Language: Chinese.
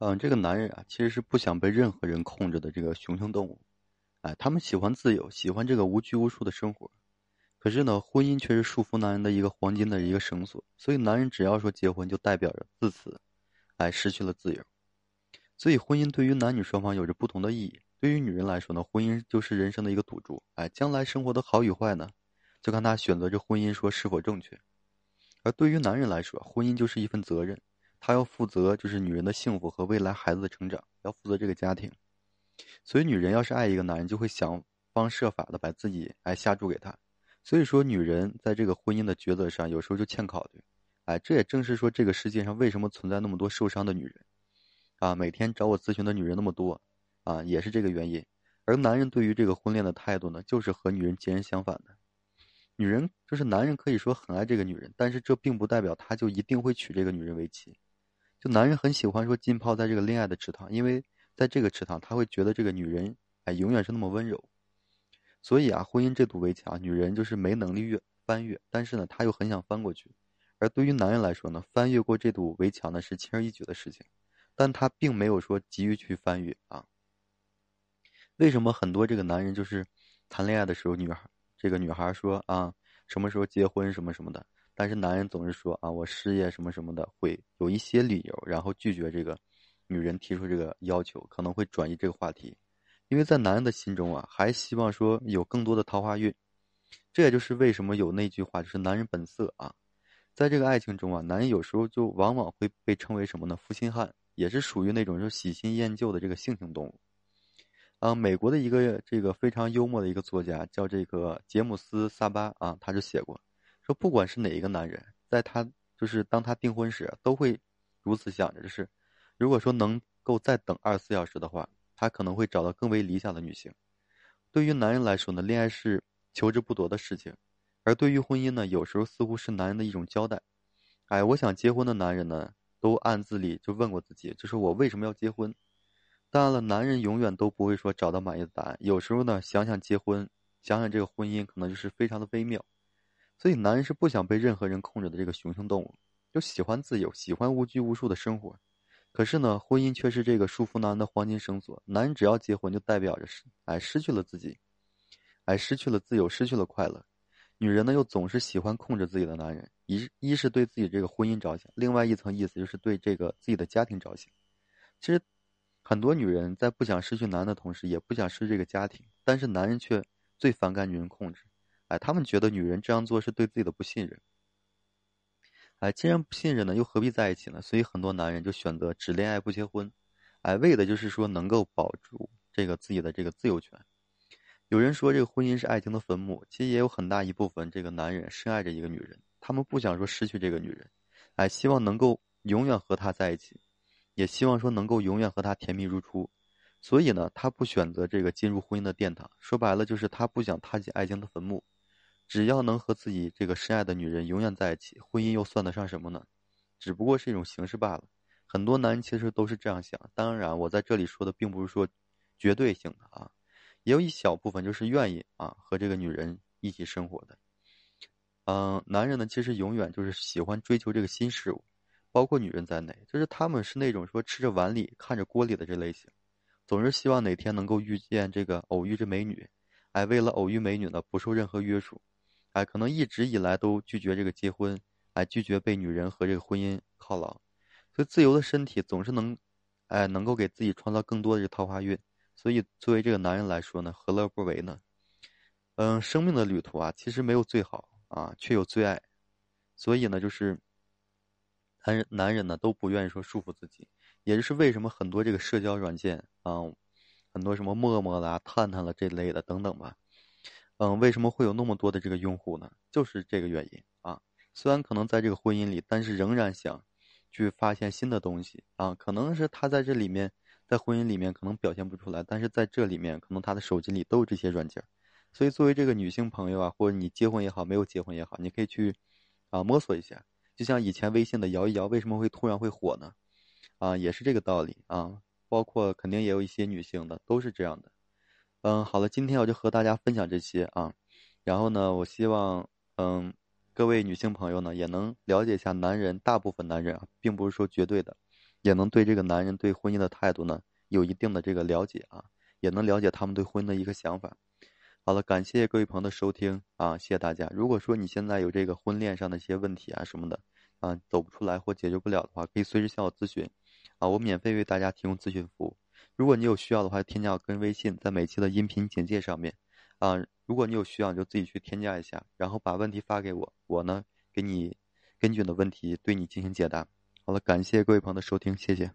嗯，这个男人啊，其实是不想被任何人控制的这个雄性动物，哎，他们喜欢自由，喜欢这个无拘无束的生活。可是呢，婚姻却是束缚男人的一个黄金的一个绳索。所以，男人只要说结婚，就代表着自此，哎，失去了自由。所以，婚姻对于男女双方有着不同的意义。对于女人来说呢，婚姻就是人生的一个赌注，哎，将来生活的好与坏呢，就看他选择这婚姻说是否正确。而对于男人来说，婚姻就是一份责任。他要负责，就是女人的幸福和未来孩子的成长，要负责这个家庭。所以，女人要是爱一个男人，就会想方设法的把自己哎下注给他。所以说，女人在这个婚姻的抉择上，有时候就欠考虑。哎，这也正是说这个世界上为什么存在那么多受伤的女人，啊，每天找我咨询的女人那么多，啊，也是这个原因。而男人对于这个婚恋的态度呢，就是和女人截然相反的。女人就是男人可以说很爱这个女人，但是这并不代表他就一定会娶这个女人为妻。就男人很喜欢说浸泡在这个恋爱的池塘，因为在这个池塘，他会觉得这个女人哎永远是那么温柔。所以啊，婚姻这堵围墙，女人就是没能力越翻越，但是呢，她又很想翻过去。而对于男人来说呢，翻越过这堵围墙呢是轻而易举的事情，但他并没有说急于去翻越啊。为什么很多这个男人就是谈恋爱的时候，女孩这个女孩说啊什么时候结婚什么什么的？但是男人总是说啊，我事业什么什么的，会有一些理由，然后拒绝这个女人提出这个要求，可能会转移这个话题，因为在男人的心中啊，还希望说有更多的桃花运。这也就是为什么有那句话，就是男人本色啊，在这个爱情中啊，男人有时候就往往会被称为什么呢？负心汉，也是属于那种就喜新厌旧的这个性情动物。啊，美国的一个这个非常幽默的一个作家叫这个杰姆斯·萨巴啊，他就写过。就不管是哪一个男人，在他就是当他订婚时，都会如此想着：就是如果说能够再等二十四小时的话，他可能会找到更为理想的女性。对于男人来说呢，恋爱是求之不得的事情；而对于婚姻呢，有时候似乎是男人的一种交代。哎，我想结婚的男人呢，都暗自里就问过自己：就是我为什么要结婚？当然了，男人永远都不会说找到满意的答案。有时候呢，想想结婚，想想这个婚姻，可能就是非常的微妙。所以，男人是不想被任何人控制的这个雄性动物，就喜欢自由，喜欢无拘无束的生活。可是呢，婚姻却是这个束缚男人的黄金绳索。男人只要结婚，就代表着失，哎，失去了自己，哎，失去了自由，失去了快乐。女人呢，又总是喜欢控制自己的男人，一一是对自己这个婚姻着想，另外一层意思就是对这个自己的家庭着想。其实，很多女人在不想失去男的同时，也不想失去这个家庭，但是男人却最反感女人控制。哎，他们觉得女人这样做是对自己的不信任。哎，既然不信任呢，又何必在一起呢？所以很多男人就选择只恋爱不结婚，哎，为的就是说能够保住这个自己的这个自由权。有人说这个婚姻是爱情的坟墓，其实也有很大一部分这个男人深爱着一个女人，他们不想说失去这个女人，哎，希望能够永远和她在一起，也希望说能够永远和她甜蜜如初。所以呢，他不选择这个进入婚姻的殿堂，说白了就是他不想踏进爱情的坟墓。只要能和自己这个深爱的女人永远在一起，婚姻又算得上什么呢？只不过是一种形式罢了。很多男人其实都是这样想。当然，我在这里说的并不是说绝对性的啊，也有一小部分就是愿意啊和这个女人一起生活的。嗯，男人呢其实永远就是喜欢追求这个新事物，包括女人在内，就是他们是那种说吃着碗里看着锅里的这类型，总是希望哪天能够遇见这个偶遇这美女，哎，为了偶遇美女呢不受任何约束。哎，可能一直以来都拒绝这个结婚，哎，拒绝被女人和这个婚姻犒劳，所以自由的身体总是能，哎，能够给自己创造更多的桃花运。所以作为这个男人来说呢，何乐不为呢？嗯，生命的旅途啊，其实没有最好啊，却有最爱。所以呢，就是男人男人呢都不愿意说束缚自己，也就是为什么很多这个社交软件啊，很多什么陌陌啦、探探了这类的等等吧。嗯，为什么会有那么多的这个用户呢？就是这个原因啊。虽然可能在这个婚姻里，但是仍然想去发现新的东西啊。可能是他在这里面，在婚姻里面可能表现不出来，但是在这里面，可能他的手机里都有这些软件。所以，作为这个女性朋友啊，或者你结婚也好，没有结婚也好，你可以去啊摸索一下。就像以前微信的摇一摇，为什么会突然会火呢？啊，也是这个道理啊。包括肯定也有一些女性的，都是这样的。嗯，好了，今天我就和大家分享这些啊，然后呢，我希望嗯各位女性朋友呢也能了解一下男人，大部分男人啊，并不是说绝对的，也能对这个男人对婚姻的态度呢有一定的这个了解啊，也能了解他们对婚姻的一个想法。好了，感谢各位朋友的收听啊，谢谢大家。如果说你现在有这个婚恋上的一些问题啊什么的啊，走不出来或解决不了的话，可以随时向我咨询啊，我免费为大家提供咨询服务。如果你有需要的话，添加我个人微信，在每期的音频简介上面啊。如果你有需要，你就自己去添加一下，然后把问题发给我，我呢给你根据你的问题对你进行解答。好了，感谢各位朋友的收听，谢谢。